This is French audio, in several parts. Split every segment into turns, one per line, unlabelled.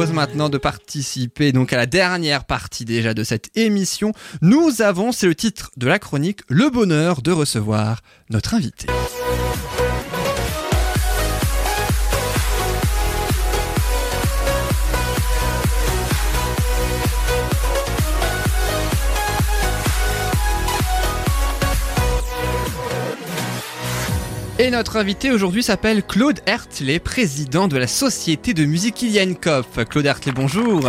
propose maintenant de participer donc à la dernière partie déjà de cette émission. Nous avons, c'est le titre de la chronique, le bonheur de recevoir notre invité. Et notre invité aujourd'hui s'appelle Claude Hertley, président de la Société de musique Ilian Kopf. Claude Hertley, bonjour.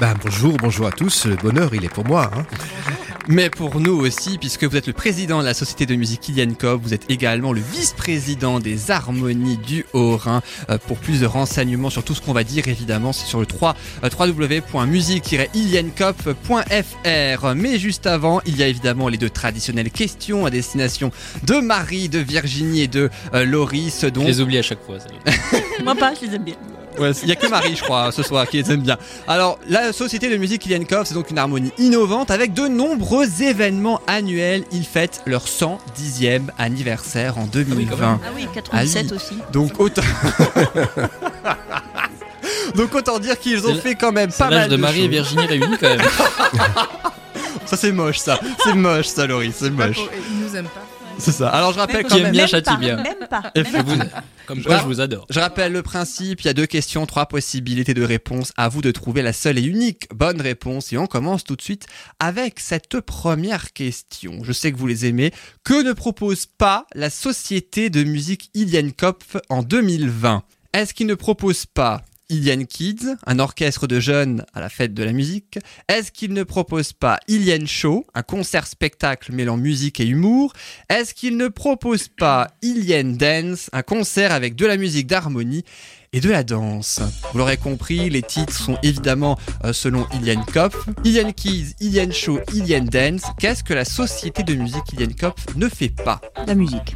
Ben, bonjour, bonjour à tous. Le bonheur, il est pour moi. Hein.
Mais pour nous aussi, puisque vous êtes le président de la Société de musique Ilian Kopf, vous êtes également le vice-président des harmonies du Haut-Rhin. Euh, pour plus de renseignements sur tout ce qu'on va dire, évidemment, c'est sur le 3, euh, www.musique-iliankopf.fr. Mais juste avant, il y a évidemment les deux traditionnelles questions à destination de Marie, de Virginie et de Loris. Donc...
Je les oublie à chaque fois.
Moi pas, je les aime bien.
Ouais, il y a que Marie, je crois, ce soir, qui les aime bien. Alors, la Société de musique Iliankov, c'est donc une harmonie innovante avec de nombreux événements annuels. Ils fêtent leur 110e anniversaire en 2020.
Ah oui, 87 aussi.
Donc autant. Donc autant dire qu'ils ont
C'est
fait quand même pas mal
l'âge de Marie et. Virginie réunis quand même.
Ça c'est moche ça, c'est moche ça Laurie, c'est moche.
Ils nous aiment pas.
C'est ça. Alors je rappelle quand même.
bien bien.
Même pas.
Comme quoi, je vous adore.
Je rappelle le principe, il y a deux questions, trois possibilités de réponse. À vous de trouver la seule et unique bonne réponse. Et on commence tout de suite avec cette première question. Je sais que vous les aimez. Que ne propose pas la Société de musique Ilian Kopf en 2020 Est-ce qu'il ne propose pas Ilian Kids, un orchestre de jeunes à la fête de la musique Est-ce qu'il ne propose pas Ilian Show, un concert-spectacle mêlant musique et humour? Est-ce qu'il ne propose pas Ilian Dance, un concert avec de la musique d'harmonie et de la danse? Vous l'aurez compris, les titres sont évidemment euh, selon Ilian Kopf. Ilian Kids, Ilian Show, Ilian Dance. Qu'est-ce que la société de musique Ilian Kopf ne fait pas?
La musique.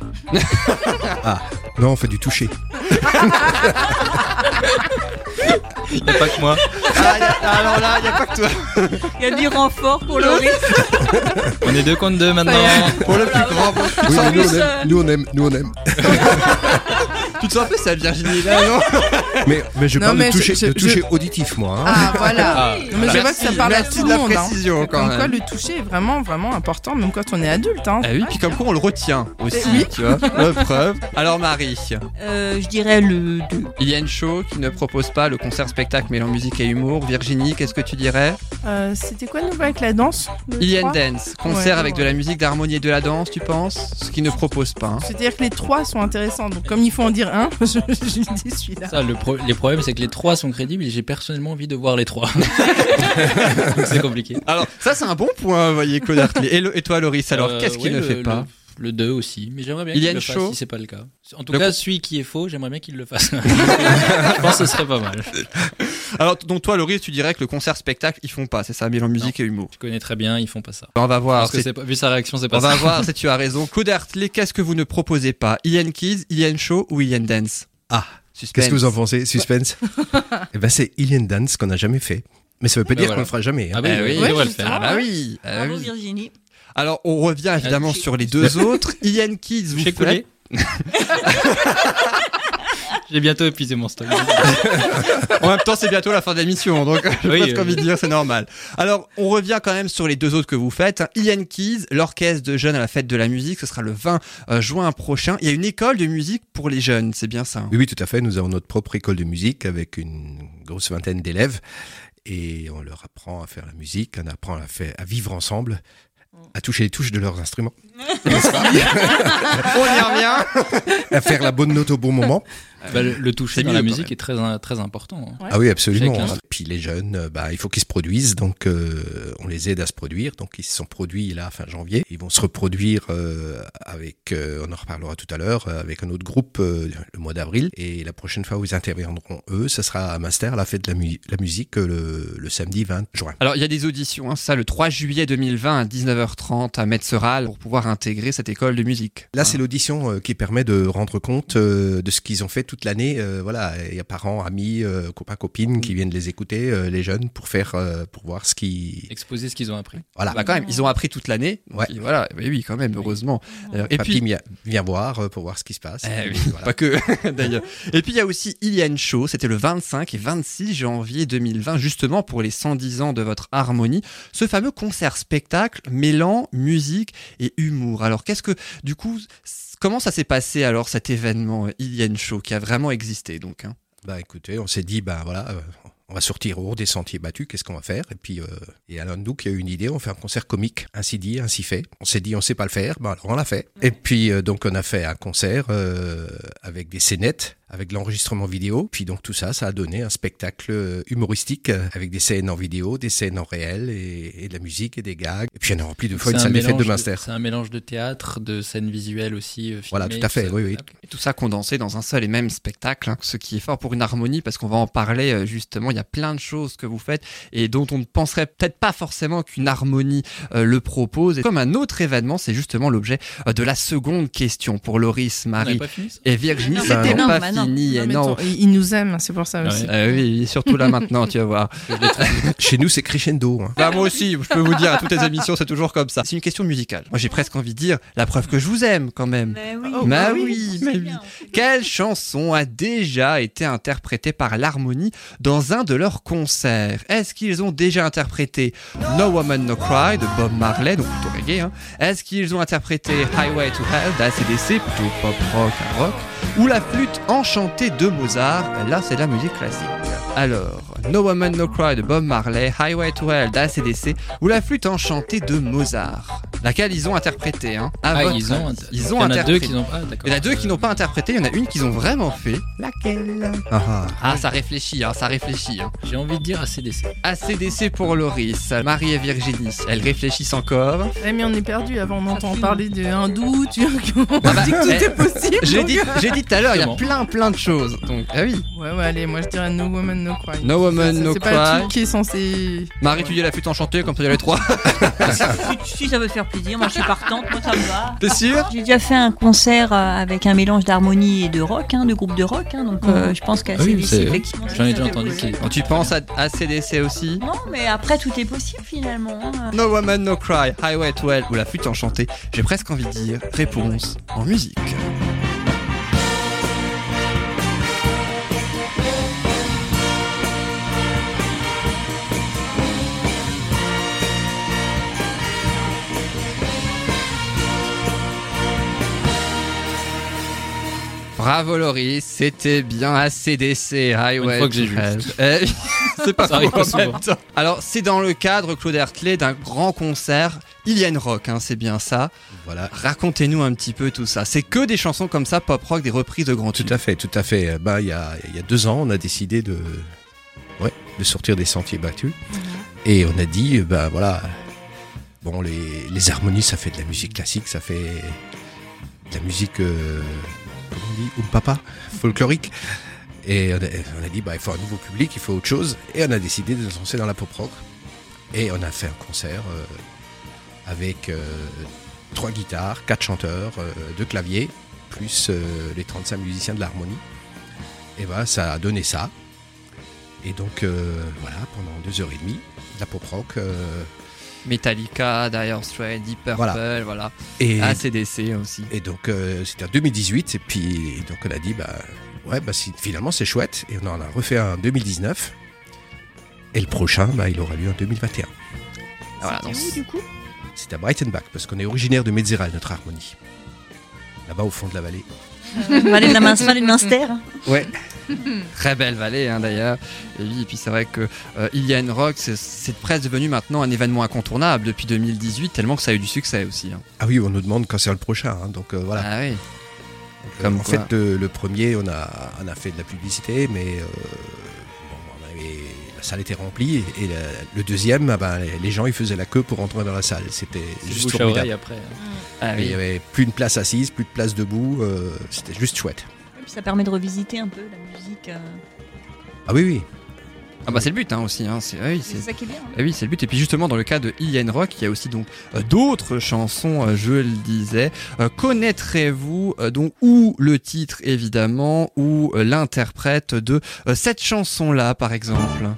Non, on fait du toucher.
Il n'y a pas que moi.
Ah, y a- Alors là, il n'y a pas que toi.
Il y a du renfort pour Laurie.
On est deux contre deux maintenant.
Pour le plus grand.
Oui, mais nous, on
plus,
aime, nous on aime, nous on aime.
Tu te sens un peu ça, Virginie, là, non?
Mais, mais je
Non,
parle
mais
de toucher,
je-
de
je-
toucher auditif, moi. hein.
Ah, voilà.
Ah,
Non, mais je vois que ça parle à
merci
tout
de
le
la
monde. hein.
précision, quand
Comme
même.
quoi, le toucher est vraiment, vraiment important, même quand on est adulte. Hein.
Ah oui, puis comme quoi on le retient aussi,
Oui.
tu vois. Preuve. Alors Marie,
Euh, je dirais le 2.
il y a une show qui ne propose pas le concert-spectacle mêlant musique et humour. Virginie, qu'est-ce que tu dirais?
Euh, C'était quoi de nouveau avec la danse le
Ilian
trois
Dance, concert
Ouais,
avec de la musique, d'harmonie et de la danse, tu penses? Ce qui ne propose pas. hein.
C'est-à-dire que les trois sont intéressants. Donc, comme il faut en dire un, je, je dis celui-là.
Ça, le pro- les problèmes, c'est que les trois sont crédibles et j'ai personnellement envie de voir les trois. C'est compliqué.
Alors, ça c'est un bon point, vous voyez, Claude Hartley. Et, le- et toi, Loris, alors
Euh,
qu'est-ce qu'il ne
le-
fait pas
Le 2 aussi, mais j'aimerais bien qu'il le fasse si c'est pas le cas. En tout
Le
cas, celui qui est faux, j'aimerais bien qu'il le fasse. je pense que ce serait pas mal.
Alors, donc toi, Loris, tu dirais que le concert-spectacle, ils font pas, c'est ça, mêlant musique et humour.
Je connais très bien, ils font pas ça.
On va voir.
Parce que
c'est-
c'est pas- vu sa réaction, c'est pas
On
ça.
va voir si tu as raison. Claude Hartley, qu'est-ce que vous ne proposez pas? Ilian Kids, Ilian Show ou Ilian Dance?
Ah. Qu'est-ce que vous en pensez? Suspense? Eh ben, c'est Ilian Dance qu'on n'a jamais fait. Mais ça veut pas
Ben
dire
voilà.
qu'on le fera jamais. hein.
Ah oui,
Eh oui.
devrait
Ouais,
le faire.
Ah bah oui, ah
Bravo
oui.
Virginie.
Alors, on revient évidemment
Ah,
sur les deux autres. Ilian Kids, vous faites...
J'ai bientôt épuisé mon stock.
En même temps, c'est bientôt la fin de l'émission, donc je
Oui,
pense
euh,
qu'envie de dire, c'est normal. Alors, on revient quand même sur les deux autres que vous faites. Ian Keys, l'orchestre de jeunes à la fête de la musique, ce sera le 20 euh, juin prochain. Il y a une école de musique pour les jeunes, c'est bien ça hein?
Oui, oui, tout à fait. Nous avons notre propre école de musique avec une grosse vingtaine d'élèves. Et on leur apprend à faire la musique, on apprend à, faire, à vivre ensemble, à toucher les touches de leurs instruments,
On y revient
à faire la bonne note au bon moment.
Bah, le, le toucher dans la musique est très, très important. hein.
Ouais.
Ah oui, absolument.
Chacun.
Puis les jeunes, euh, bah, il faut qu'ils se produisent, donc euh, on les aide à se produire. Donc ils se sont produits là fin janvier. Ils vont se reproduire euh, avec, euh, on en reparlera tout à l'heure, avec un autre groupe euh, le mois d'avril. Et la prochaine fois où ils interviendront eux, ce sera à Master, la fête de la, mu- la musique, le, le samedi 20 juin.
Alors, il y a des auditions, hein, ça, le 3 juillet 2020 à 19h 19h30 à Metzeral pour pouvoir intégrer cette école de musique.
Là, c'est l'audition euh, qui permet de rendre compte euh, de ce qu'ils ont fait toute l'année. Euh, voilà, il y a parents, amis, copains, copines qui viennent les écouter, les jeunes, pour faire, pour voir ce qui.
Exposer ce qu'ils ont appris.
Voilà.
Bah quand même, ils ont appris toute l'année.
Ouais.
Voilà, oui, oui, quand même, heureusement. Euh, Et
Papy
puis,
vient, vient voir pour voir ce qui se passe.
Eh oui,
voilà.
pas que d'ailleurs. Et puis il y a aussi Ilian Show, c'était le 25 et 26 janvier 2020, justement pour les 110 ans de votre harmonie, ce fameux concert-spectacle mêlant musique et humour. Alors qu'est-ce que, du coup, comment ça s'est passé alors cet événement euh, Ilian Show qui a vraiment existé donc hein?
Bah écoutez, on s'est dit, ben voilà, euh, on va sortir au haut des sentiers battus, qu'est-ce qu'on va faire? Et puis, euh, et nous qui a eu une idée, on fait un concert comique, ainsi dit, ainsi fait. On s'est dit, on sait pas le faire, ben alors on l'a fait. Et puis, euh, donc on a fait un concert euh, avec des scénettes, avec de l'enregistrement vidéo. Puis donc tout ça, ça a donné un spectacle euh, humoristique avec des scènes en vidéo, des scènes en réel et, et de la musique et des gags. Et puis on a rempli deux fois une
C'est un
salle des fêtes de Munster.
C'est un mélange de théâtre, de scènes visuelles aussi. euh,
Voilà, tout à fait, oui, oui.
Et tout ça condensé dans un seul et même spectacle, hein, ce qui est fort pour une harmonie, parce qu'on va en parler justement. Il y a plein de choses que vous faites et dont on ne penserait peut-être pas forcément qu'une harmonie euh, le propose. Et comme un autre événement, c'est justement l'objet euh, de la seconde question pour Loris, Marie et Virginie. C'est
mais
non, pas
bah non.
fini.
Non,
non.
il nous aime, c'est pour ça
Ouais.
aussi.
Euh, oui, surtout là maintenant, tu vas voir.
Chez nous, c'est crescendo. hein.
Bah moi aussi, je peux vous dire, à toutes les émissions, c'est toujours comme ça. C'est une question musicale. Moi, j'ai presque envie de dire la preuve que je vous aime quand même.
Mais oui.
Oh,
bah
bah
oui, mais oui. Quelle chanson a déjà été interprétée par l'harmonie dans un de leurs concerts Est-ce qu'ils ont déjà interprété No Woman No Cry de Bob Marley, donc plutôt reggae hein? Est-ce qu'ils ont interprété Highway to Hell d'ACDC, plutôt pop rock, rock? Ou la flûte enchantée de Mozart? Là, c'est de la musique classique. Alors, No Woman No Cry de Bob Marley, Highway to Hell d'ACDC ou la flûte enchantée de Mozart Laquelle ils ont interprété, hein à
Ah,
votre
ils ont,
ils ont
il y en a deux
interprété.
qui n'ont pas. d'accord.
Il y en a deux qui n'ont pas interprété, il y en a une qu'ils ont vraiment fait. Laquelle?
Ah, ah.
Ah, ça réfléchit, hein, ça réfléchit. Hein.
J'ai envie de dire ACDC.
ACDC pour Loris, Marie et Virginie, elles réfléchissent encore.
Eh, mais on est perdu. Avant, on entend parler de hindou, turc. On
Ah bah,
dit que tout
eh,
est possible.
J'ai dit, j'ai dit tout à l'heure, il y a plein plein de choses. Donc, ah oui.
Ouais, ouais, allez, moi je dirais No Woman No Cry.
No Woman, No
C'est pas le
Cry.
truc qui est censé.
Marie, tu dis la flûte enchantée, comme ça il y a les trois.
Si, si ça veut te faire plaisir, moi je suis partante, moi ça me va.
T'es sûr
J'ai déjà fait un concert euh, avec un mélange d'harmonie et de rock, hein, de groupe de rock, hein, donc euh, je pense qu'à
Ah oui,
CDC,
c'est-
effectivement.
J'en ai déjà entendu.
Tu penses à ACDC aussi?
Non, mais après tout est possible finalement. hein.
No Woman No Cry, Highway to Hell ou la flûte enchantée J'ai presque envie de dire réponse en musique. Bravo Loris, c'était bien ACDC, Highway
Une fois que j'ai vu.
Eh, c'est pas
souvent.
Alors c'est dans le cadre, Claude Hertley, d'un grand concert Ilian Rock, hein, c'est bien ça.
Voilà.
Racontez-nous un petit peu tout ça. C'est que des chansons comme ça, pop rock, des reprises de grands
Tout
tubes.
à fait, tout à fait. Euh, Ben, il y a, il y a deux ans, on a décidé de, ouais, de sortir des sentiers battus. Et on a dit, euh, ben voilà, bon, les, les harmonies, ça fait de la musique classique, ça fait de la musique, euh, comment on dit, papa, folklorique. Et on a, dit, bah, il faut un nouveau public, il faut autre chose. Et on a décidé de se lancer dans la pop rock. Et on a fait un concert euh, avec euh, trois guitares, quatre chanteurs, euh, deux claviers, plus les 35 musiciens de l'harmonie. Et voilà, ça a donné ça. Et donc, voilà, pendant deux heures et demie, de la pop rock.
Metallica, Dire Straits, Deep Purple,
Voilà.
voilà.
et,
ACDC aussi.
et donc, euh, c'était en 2018. Et puis, donc, on a dit, bah, ouais, bah, si- finalement, c'est chouette. Et on en a refait un en 2019. Et le prochain, bah, il aura lieu en 2021.
Voilà, donc,
où, du coup?
C'est à Breitenbach, parce qu'on est originaire de Metzeral, notre harmonie. Là-bas, au fond de la vallée.
Vallée de la Munster.
Ouais.
Très belle vallée hein, d'ailleurs. Et oui, et puis c'est vrai que euh, Ilian Rock, c'est- presque devenu maintenant un événement incontournable depuis 2018, tellement que ça a eu du succès aussi. hein.
Ah oui, on nous demande quand c'est le prochain. hein, donc, euh, voilà.
Ah oui.
Euh,
Comme
en
quoi.
fait, le, le premier, on a, on a fait de la publicité, mais euh, bon, on avait- la salle était remplie. Et la- le deuxième, ah ben, les, les gens ils faisaient la queue pour entrer dans la salle. C'était juste formidable.
après. hein.
Ah
Il
oui.
y avait plus de place assise, plus de place debout. euh, C'était juste chouette.
Ça permet de revisiter un peu la musique. euh.
Ah oui, oui.
Ah bah c'est le but hein, aussi. Hein. C'est, oui, c'est...
C'est ça qui est bien.
Oui, c'est le but. Et puis justement, dans le cas de Ilian Rock, il y a aussi donc euh, d'autres chansons, euh, je le disais. Euh, connaîtrez-vous euh, donc ou le titre évidemment, ou euh, l'interprète de euh, cette chanson-là, par exemple?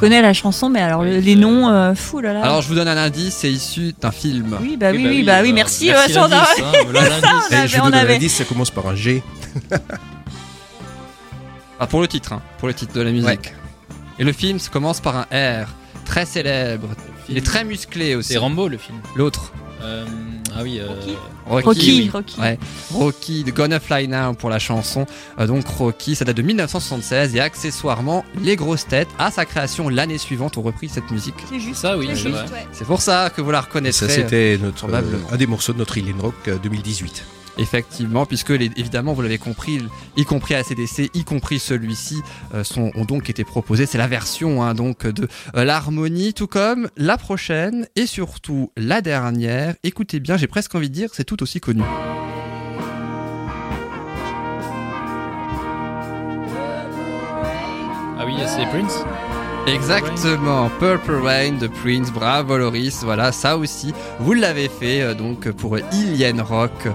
Je connais la chanson, mais alors
Oui,
les
euh,
noms, euh, fou là là.
Alors je vous donne un indice, c'est issu d'un film.
oui, bah oui, oui, bah oui, merci. ça, on a-
l'indice, hein, voilà l'indice.
On
Et
avait-
je vous
on
donne un
avait.
indice, ça commence par un G.
Ah, pour le titre, hein, pour le titre de la musique.
Ouais.
Et le film se commence par un R, très célèbre. Il est très musclé aussi.
C'est Rambo le film.
L'autre,
Euh, ah oui. euh,
Rocky.
Rocky,
oui.
Rocky.
Ouais. Rocky, de Gonna Fly Now pour la chanson. Euh, donc Rocky, ça date de 1976 et accessoirement, les grosses têtes, à sa création l'année suivante, ont repris cette musique.
C'est juste.
Ça oui.
C'est
c'est
juste,
vrai.
ouais.
C'est pour ça que vous la
Et
reconnaîtrez.
ça, c'était notre,
probablement.
euh, un des morceaux de notre Alien Rock euh, 2018.
Effectivement, puisque les- évidemment, vous l'avez compris, y compris à CDC, y compris celui-ci, euh, ont donc été proposés. C'est la version hein, donc de euh, l'harmonie, tout comme la prochaine et surtout la dernière. Écoutez bien, j'ai presque envie de dire, c'est tout aussi connu.
Ah oui, c'est Prince.
Exactement, Purple Rain de Prince, bravo Loris, voilà, ça aussi, vous l'avez fait euh, donc pour Ilian Rock.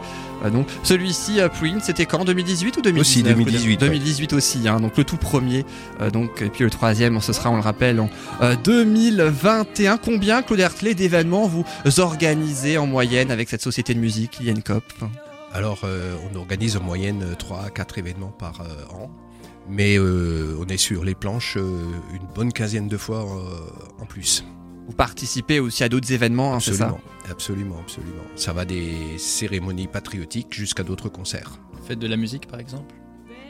Euh, donc celui-ci, euh, Prince, c'était quand 2018 ou 2019
Aussi, 2018, ouais.
2018 aussi, hein, donc le tout premier. euh, donc et puis le troisième, ce sera, on le rappelle, en euh, 2021. Combien, Claude Hertley, d'événements vous organisez en moyenne avec cette société de musique, Cop
Alors, euh, on organise en moyenne 3 à 4 événements par euh, an. Mais euh, on est sur les planches euh, une bonne quinzaine de fois euh, en plus.
Vous participez aussi à d'autres événements, hein, c'est ça
Absolument, absolument, absolument. Ça va des cérémonies patriotiques jusqu'à d'autres concerts.
Faites de la musique par exemple.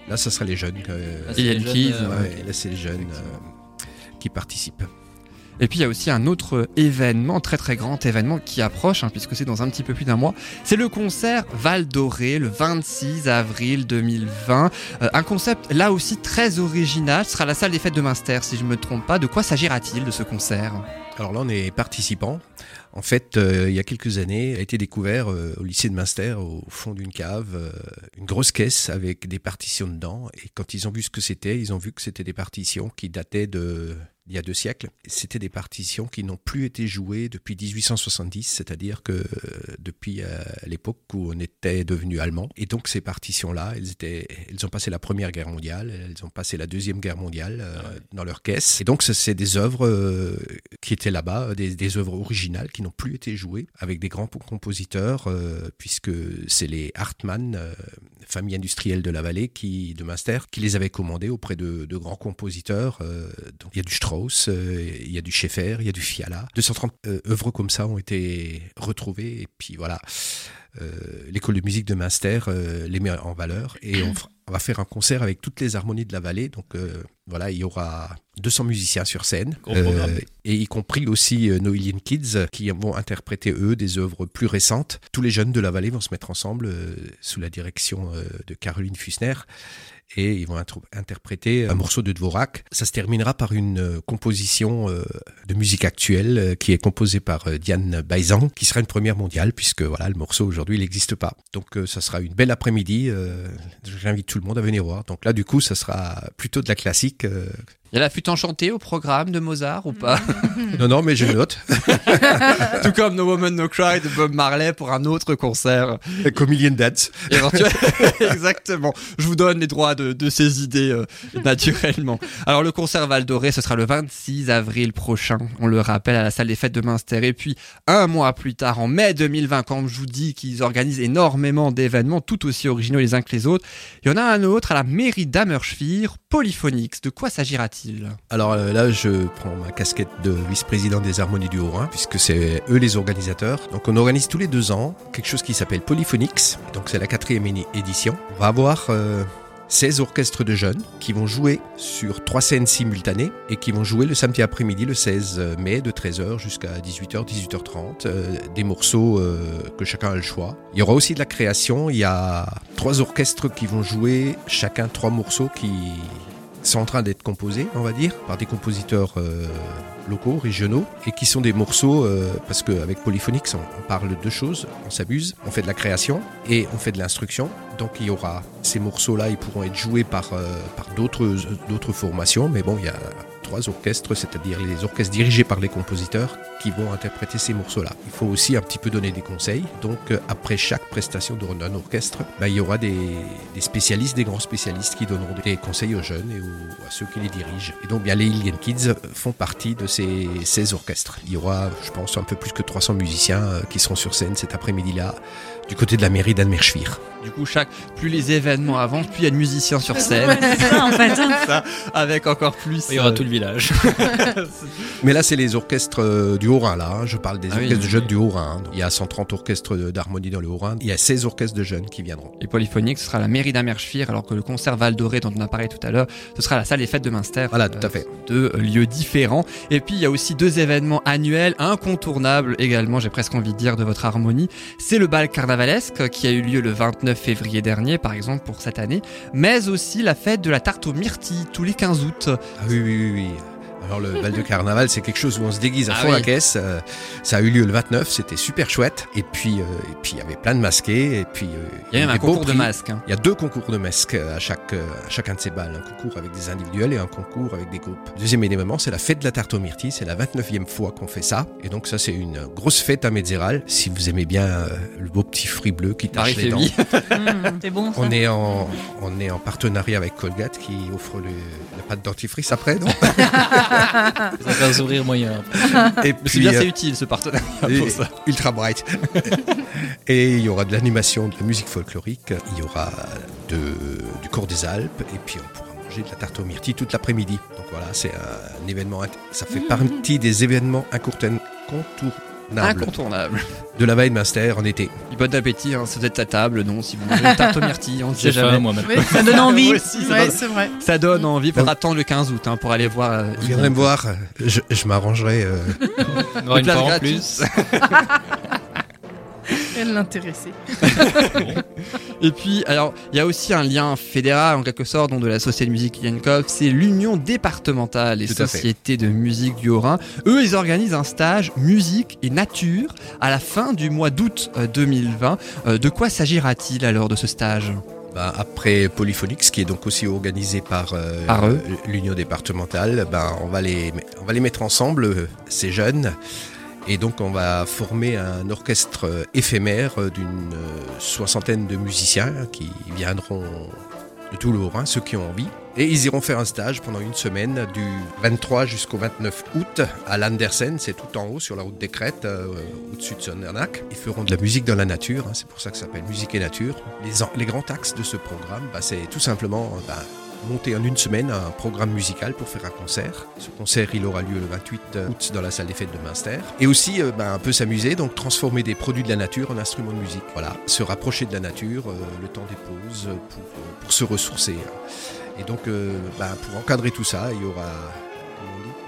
Là, ça sera les jeunes. euh,
Ah, c'est
Ilian
les jeunes, euh,
ouais. Là, c'est les jeunes euh, qui participent.
Et puis il y a aussi un autre événement, très très grand événement qui approche, hein, puisque c'est dans un petit peu plus d'un mois. C'est le concert Val d'Oré, le 26 avril 2020. Euh, un concept là aussi très original. Ce sera la salle des fêtes de Münster, si je ne me trompe pas. De quoi s'agira-t-il de ce concert?
Alors là, on est participants. En fait, euh, il y a quelques années, a été découvert euh, au lycée de Münster, au fond d'une cave, euh, une grosse caisse avec des partitions dedans. Et quand ils ont vu ce que c'était, ils ont vu que c'était des partitions qui dataient de il y a deux siècles. C'était des partitions qui n'ont plus été jouées depuis 1870, c'est-à-dire que euh, depuis euh, l'époque où on était devenu allemand. Et donc ces partitions-là, elles étaient, elles ont passé la Première Guerre mondiale, elles ont passé la Deuxième Guerre mondiale euh,
Ah ouais.
dans leur caisse. Et donc c'est des œuvres qui étaient là-bas, des, des œuvres originales qui n'ont plus été jouées avec des grands compositeurs, puisque c'est les Hartmann, famille industrielle de la vallée, qui, de Münster, qui les avaient commandées auprès de, de grands compositeurs. donc il y a du Strauss, euh, il y a du Schaeffer, il y a du Fiala. 230 euh, œuvres comme ça ont été retrouvées, et puis voilà. Euh, l'école de musique de Münster les met en valeur et on, va faire un concert avec toutes les harmonies de la vallée. Donc voilà, il y aura 200 musiciens sur scène et y compris aussi euh, Kids qui vont interpréter eux des œuvres plus récentes. Tous les jeunes de la vallée vont se mettre ensemble euh, sous la direction de Caroline Fussner et ils vont interpréter un morceau de Dvorak. Ça se terminera par une euh, composition euh, de musique actuelle euh, qui est composée par euh, Diane Baizan, qui sera une première mondiale puisque voilà le morceau aujourd'hui n'existe pas. Donc euh, ça sera une belle après-midi. euh, J'invite tout le monde à venir voir. Donc là du coup ça sera plutôt de la classique.
Il y a la flûte enchantée au programme de Mozart ou pas
Non non mais je note.
Tout comme No Woman No Cry de Bob Marley pour un autre concert.
Comme Million Dance.
Exactement. Je vous donne les droits de, de ces idées euh, naturellement. Alors le concert Val d'Oré, ce sera le 26 avril prochain. On le rappelle à la salle des fêtes de Münster. Et puis un mois plus tard, en mai 2020, quand je vous dis qu'ils organisent énormément d'événements, tout aussi originaux les uns que les autres, il y en a un autre à la mairie d'Amerschwir, Polyphonix. De quoi s'agira-t-il?
Alors euh, là, je prends ma casquette de vice-président des Harmonies du Haut-Rhin, puisque c'est eux les organisateurs. Donc on organise tous les deux ans quelque chose qui s'appelle Polyphonix. Donc c'est la quatrième édition. On va avoir euh, 16 orchestres de jeunes qui vont jouer sur trois scènes simultanées et qui vont jouer le samedi après-midi, le 16 mai, de 13h jusqu'à 18h, 18h30, euh, des morceaux euh, que chacun a le choix. Il y aura aussi de la création. Il y a trois orchestres qui vont jouer chacun trois morceaux qui sont en train d'être composés, on va dire, par des compositeurs euh, locaux, régionaux, et qui sont des morceaux, euh, parce qu'avec Polyphonics, on, on parle de deux choses, on s'abuse, on fait de la création et on fait de l'instruction. Donc il y aura ces morceaux-là, ils pourront être joués par, euh, par d'autres formations, mais bon, il y a trois orchestres, c'est-à-dire les orchestres dirigés par les compositeurs qui vont interpréter ces morceaux-là. Il faut aussi un petit peu donner des conseils. Donc euh, après chaque prestation de- d'un orchestre, bah, il y aura des, des spécialistes, des grands spécialistes qui donneront des conseils aux jeunes et aux- à ceux qui les dirigent. Et donc bien les Alien Kids font partie de ces, ces orchestres. Il y aura, je pense, un peu plus que 300 musiciens euh, qui seront sur scène cet après-midi-là du côté de la mairie d'Anmerschwir.
Du coup, chaque, plus les événements avancent, plus il y a de musiciens sur scène,
ça en fait.
ça, avec encore plus.
Il y aura
euh,
tout le village.
Mais là, c'est les orchestres euh, du Haut-Rhin, là. hein. Je parle des
Ah oui,
orchestres de
oui.
jeunes du Haut-Rhin. Il y a 130 orchestres d'harmonie dans le Haut-Rhin. Il y a 16 orchestres de jeunes qui viendront.
Les polyphoniques, ce sera la mairie d'Amerschwir, alors que le concert Val Doré, dont on a parlé tout à l'heure, ce sera la salle des fêtes de Münster.
Voilà, tout à fait.
Deux euh, lieux différents. Et puis, il y a aussi deux événements annuels, incontournables également, j'ai presque envie de dire, de votre harmonie. C'est le bal carnavalesque, qui a eu lieu le 29 février dernier, par exemple, pour cette année. Mais aussi la fête de la tarte aux myrtilles, tous les 15 août.
Ah oui, oui, oui. Alors le bal de carnaval, c'est quelque chose où on se déguise à
Ah
fond
oui.
la caisse. Euh, ça a eu lieu le 29, c'était super chouette. Et puis, euh, et puis il y avait plein de masqués. Et puis, euh,
Il y a même
eu
un concours de masques. hein.
Il y a deux concours de masques à, chaque, euh, à chacun de ces balles. Un concours avec des individuels et un concours avec des groupes. Deuxième événement, c'est la fête de la tarte aux myrtilles. C'est la 29e fois qu'on fait ça. Et donc ça, c'est une grosse fête à Metzeral. Si vous aimez bien euh, le beau petit fruit bleu qui tâche les dents.
Mmh, c'est bon ça.
On est, en, on est en partenariat avec Colgate qui offre le, la pâte dentifrice après, non?
Ça fait un sourire moyen.
Et
Mais c'est bien,
euh,
c'est utile ce partenariat pour ça.
Ultra bright. et il y aura de l'animation, de la musique folklorique, il y aura de, du cours des Alpes, et puis on pourra manger de la tarte aux myrtilles toute l'après-midi. Donc voilà, c'est un événement, ça fait partie des événements incontournables
Incontournable.
de la Baie de Munster en été.
Et Bon appétit, hein, si vous êtes à table, non, si vous mangez une tarte aux myrtilles, on ne sait jamais.
faim, moi
Ça donne envie.
Aussi, ça,
ouais,
donne,
c'est vrai.
ça donne envie. Il faudra attendre le 15 août hein, pour aller voir. euh,
Vous viendrez me voir, je, je m'arrangerai. euh,
On aura une
place
fois en
gratuite.
plus.
Elle l'intéressait.
Et puis, alors, il y a aussi un lien fédéral en quelque sorte, dont de la Société de musique Yankov, c'est l'Union départementale des sociétés de musique du Haut-Rhin. Eux, ils organisent un stage musique et nature à la fin du mois d'août euh, 2020. Euh, de quoi s'agira-t-il alors de ce stage?
Ben, après Polyphonix, qui est donc aussi organisé par, euh,
Par eux.
l'Union départementale, ben, on, va les, on va les mettre ensemble, euh, ces jeunes. Et donc on va former un orchestre éphémère d'une soixantaine de musiciens qui viendront de tout ceux qui ont envie. Et ils iront faire un stage pendant une semaine du 23 jusqu'au 29 août à Landersen, c'est tout en haut sur la route des Crêtes, euh, au-dessus de Sondernac. Ils feront de la musique dans la nature, hein, c'est pour ça que ça s'appelle Musique et Nature. Les, grands axes de ce programme, bah, c'est tout simplement bah, monter en une semaine un programme musical pour faire un concert. Ce concert, il aura lieu le 28 août dans la salle des fêtes de Münster. Et aussi, euh, bah, un peu s'amuser, donc transformer des produits de la nature en instruments de musique. Voilà, se rapprocher de la nature, euh, le temps des pauses, euh, pour, euh, se ressourcer. Et donc, euh, bah, pour encadrer tout ça, il y aura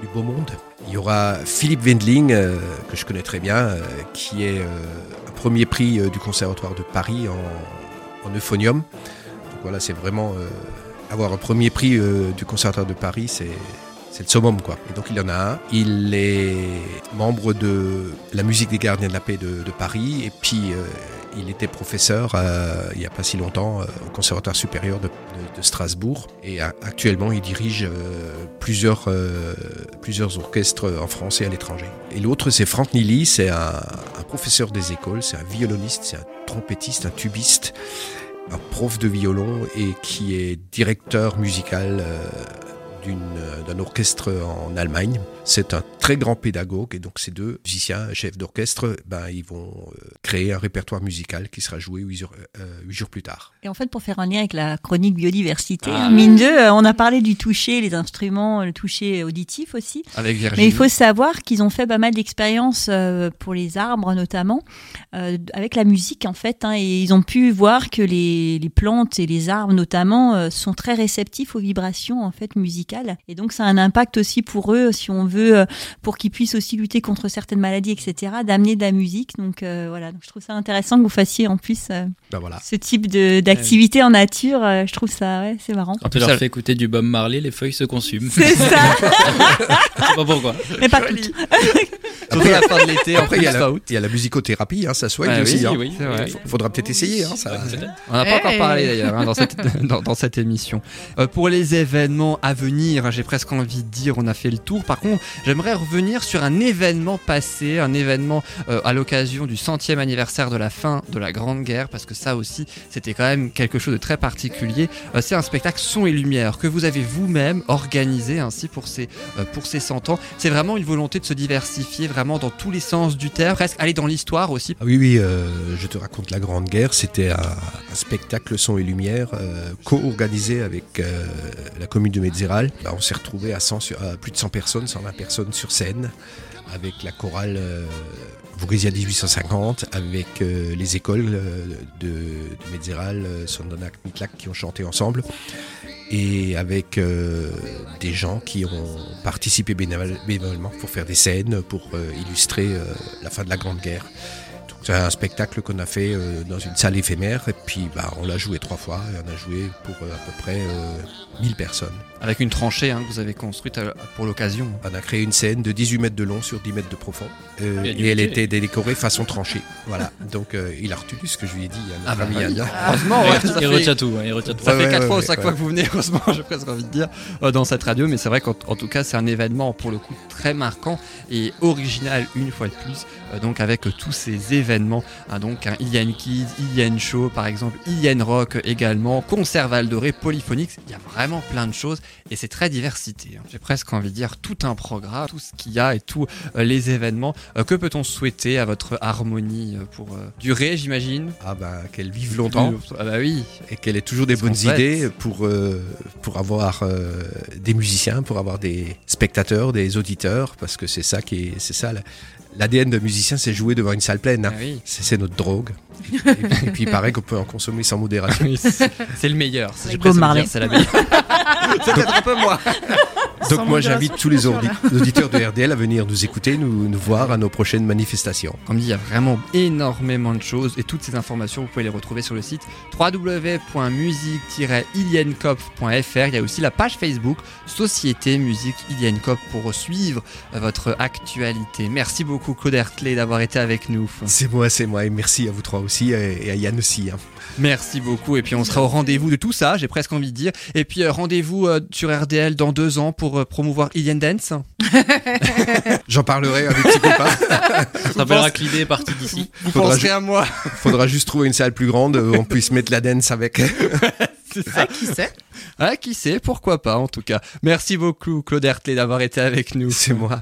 du beau monde. Il y aura Philippe Wendling, euh, que je connais très bien, euh, qui est euh, un premier prix euh, du Conservatoire de Paris en, en euphonium. Donc voilà, c'est vraiment euh, avoir un premier prix euh, du Conservatoire de Paris, c'est c'est le summum quoi. Et donc il en a un. Il est membre de la musique des gardiens de la paix de, de Paris et puis euh, il était professeur euh, il n'y a pas si longtemps au Conservatoire supérieur de, de- Strasbourg et actuellement il dirige plusieurs, plusieurs orchestres en France et à l'étranger. Et l'autre c'est Franck Nilly, c'est un, un professeur des écoles, c'est un violoniste, c'est un trompettiste, un tubiste, un prof de violon et qui est directeur musical euh, d'une- d'un orchestre en Allemagne. C'est un très grand pédagogue et donc ces deux musiciens, chefs d'orchestre, ben, ils vont euh, créer un répertoire musical qui sera joué huit jours, euh, huit jours plus tard.
Et en fait, pour faire un lien avec la chronique biodiversité,
Ah.
mine de, euh, on a parlé du toucher, les instruments, le toucher auditif aussi.
Avec Virginie
Mais il faut savoir qu'ils ont fait pas mal d'expériences pour les arbres notamment, euh, avec la musique en fait, hein, et ils ont pu voir que les, les plantes et les arbres notamment euh, sont très réceptifs aux vibrations en fait musicales musicale. Et donc, ça a un impact aussi pour eux, si on veut, euh, pour qu'ils puissent aussi lutter contre certaines maladies, etc., d'amener de la musique. Donc, euh, voilà. Donc, je trouve ça intéressant que vous fassiez en plus euh,
Ben voilà.
ce type de- d'activité en nature. Euh, je trouve ça, ouais, c'est marrant.
Quand tu leur fais écouter du Bob Marley, les feuilles se consument.
C'est ça,
Je sais pas pourquoi.
mais pas toutes.
À la fin de l'été,
Après, il y, a la, il y a la musicothérapie, hein, ça soigne aussi.
oui,
hein.
oui.
Faudra peut-être essayer. Hein, ça.
On n'a pas encore parlé d'ailleurs hein, dans, cette, dans, dans cette émission. Euh, pour les événements à venir, j'ai presque envie de dire, on a fait le tour. Par contre, j'aimerais revenir sur un événement passé, un événement euh, à l'occasion du centième anniversaire de la fin de la Grande Guerre, parce que ça aussi, c'était quand même quelque chose de très particulier. Euh, C'est un spectacle son et lumière que vous avez vous-même organisé ainsi pour ces, euh, pour ces 100 ans. C'est vraiment une volonté de se diversifier vraiment dans tous les sens du terme, presque aller dans l'histoire aussi.
Ah oui, oui, euh, je te raconte la Grande Guerre. C'était un, spectacle son et lumière co-organisé avec la commune de Metzeral. Bah, on s'est retrouvé à, 100 sur- à plus de 100 personnes, 120 personnes sur scène, avec la chorale euh, Vaurésia 1850, avec euh, les écoles euh, de, de euh, Sondonac, Mitlak qui ont chanté ensemble, et avec euh, des gens qui ont participé bénévole- bénévolement pour faire des scènes, pour euh, illustrer euh, la fin de la Grande Guerre. C'est un spectacle qu'on a fait euh, dans une salle éphémère et puis bah, on l'a joué trois fois et on a joué pour euh, à peu près euh, 1000 personnes.
Avec une tranchée hein, que vous avez construite euh, pour l'occasion.
On a créé une scène de 18 mètres de long sur 10 mètres de profond euh, et elle était décorée façon tranchée. Voilà, donc euh, il a retenu ce que je lui ai dit. hein,
Ah
notre
bah
ami.
Heureusement, ouais, ça
Il
fait-
retient tout. hein, il retient tout.
Ça fait
ouais,
4
ouais,
fois ou
ouais,
5
ouais.
fois que vous venez, heureusement, j'ai presque envie de dire, euh, dans cette radio. Mais c'est vrai qu'en en tout cas, c'est un événement pour le coup très marquant et original une fois de plus. Euh, donc avec tous ces événements, hein, donc un Ian Kids, Ian Show par exemple, Ian Rock également, concert Val Doré, Polyphonique. Il y a vraiment plein de choses et c'est très diversité. hein. J'ai presque envie de dire tout un programme, tout ce qu'il y a et tous euh, les événements. Euh, que peut-on souhaiter à votre harmonie pour durer, j'imagine?
Ah bah qu'elle vive longtemps
Ah bah oui.
et qu'elle ait toujours des bonnes idées pour, euh, pour avoir euh, des musiciens, pour avoir des spectateurs, des auditeurs, parce que c'est ça qui est, c'est ça. la- L'ADN de musicien, c'est jouer devant une salle pleine. hein.
Ah oui.
C'est notre drogue. Et puis, et puis il paraît qu'on peut en consommer sans modération.
Oui, c'est le meilleur. C'est la meilleure. C'est peut-être un peu moi.
Donc
Sans
moi j'invite tous les audi- auditeurs de RDL à venir nous écouter, nous, nous voir à nos prochaines manifestations.
Comme dit, il y a vraiment énormément de choses et toutes ces informations, vous pouvez les retrouver sur le site www.musique-ilienkopf.fr. Il y a aussi la page Facebook Société Musique Ilienkopf pour suivre euh, votre actualité. Merci beaucoup Claude Hertley d'avoir été avec nous.
C'est moi, c'est moi, et merci à vous trois aussi, et à Yann aussi. hein.
Merci beaucoup et puis on sera au rendez-vous de tout ça, j'ai presque envie de dire. Et puis euh, rendez-vous euh, sur RDL dans deux ans pour euh, promouvoir Ilien Dance.
J'en parlerai avec petit copain.
Ça s'appellera que l'idée est partie d'ici.
Vous
Faudra
penserez à moi.
Faudra juste trouver une salle plus grande où on puisse mettre la dance avec.
C'est ça.
Ah, qui sait?
Ah, qui sait, pourquoi pas en tout cas. Merci beaucoup Claude Hertley d'avoir été avec nous.
C'est moi.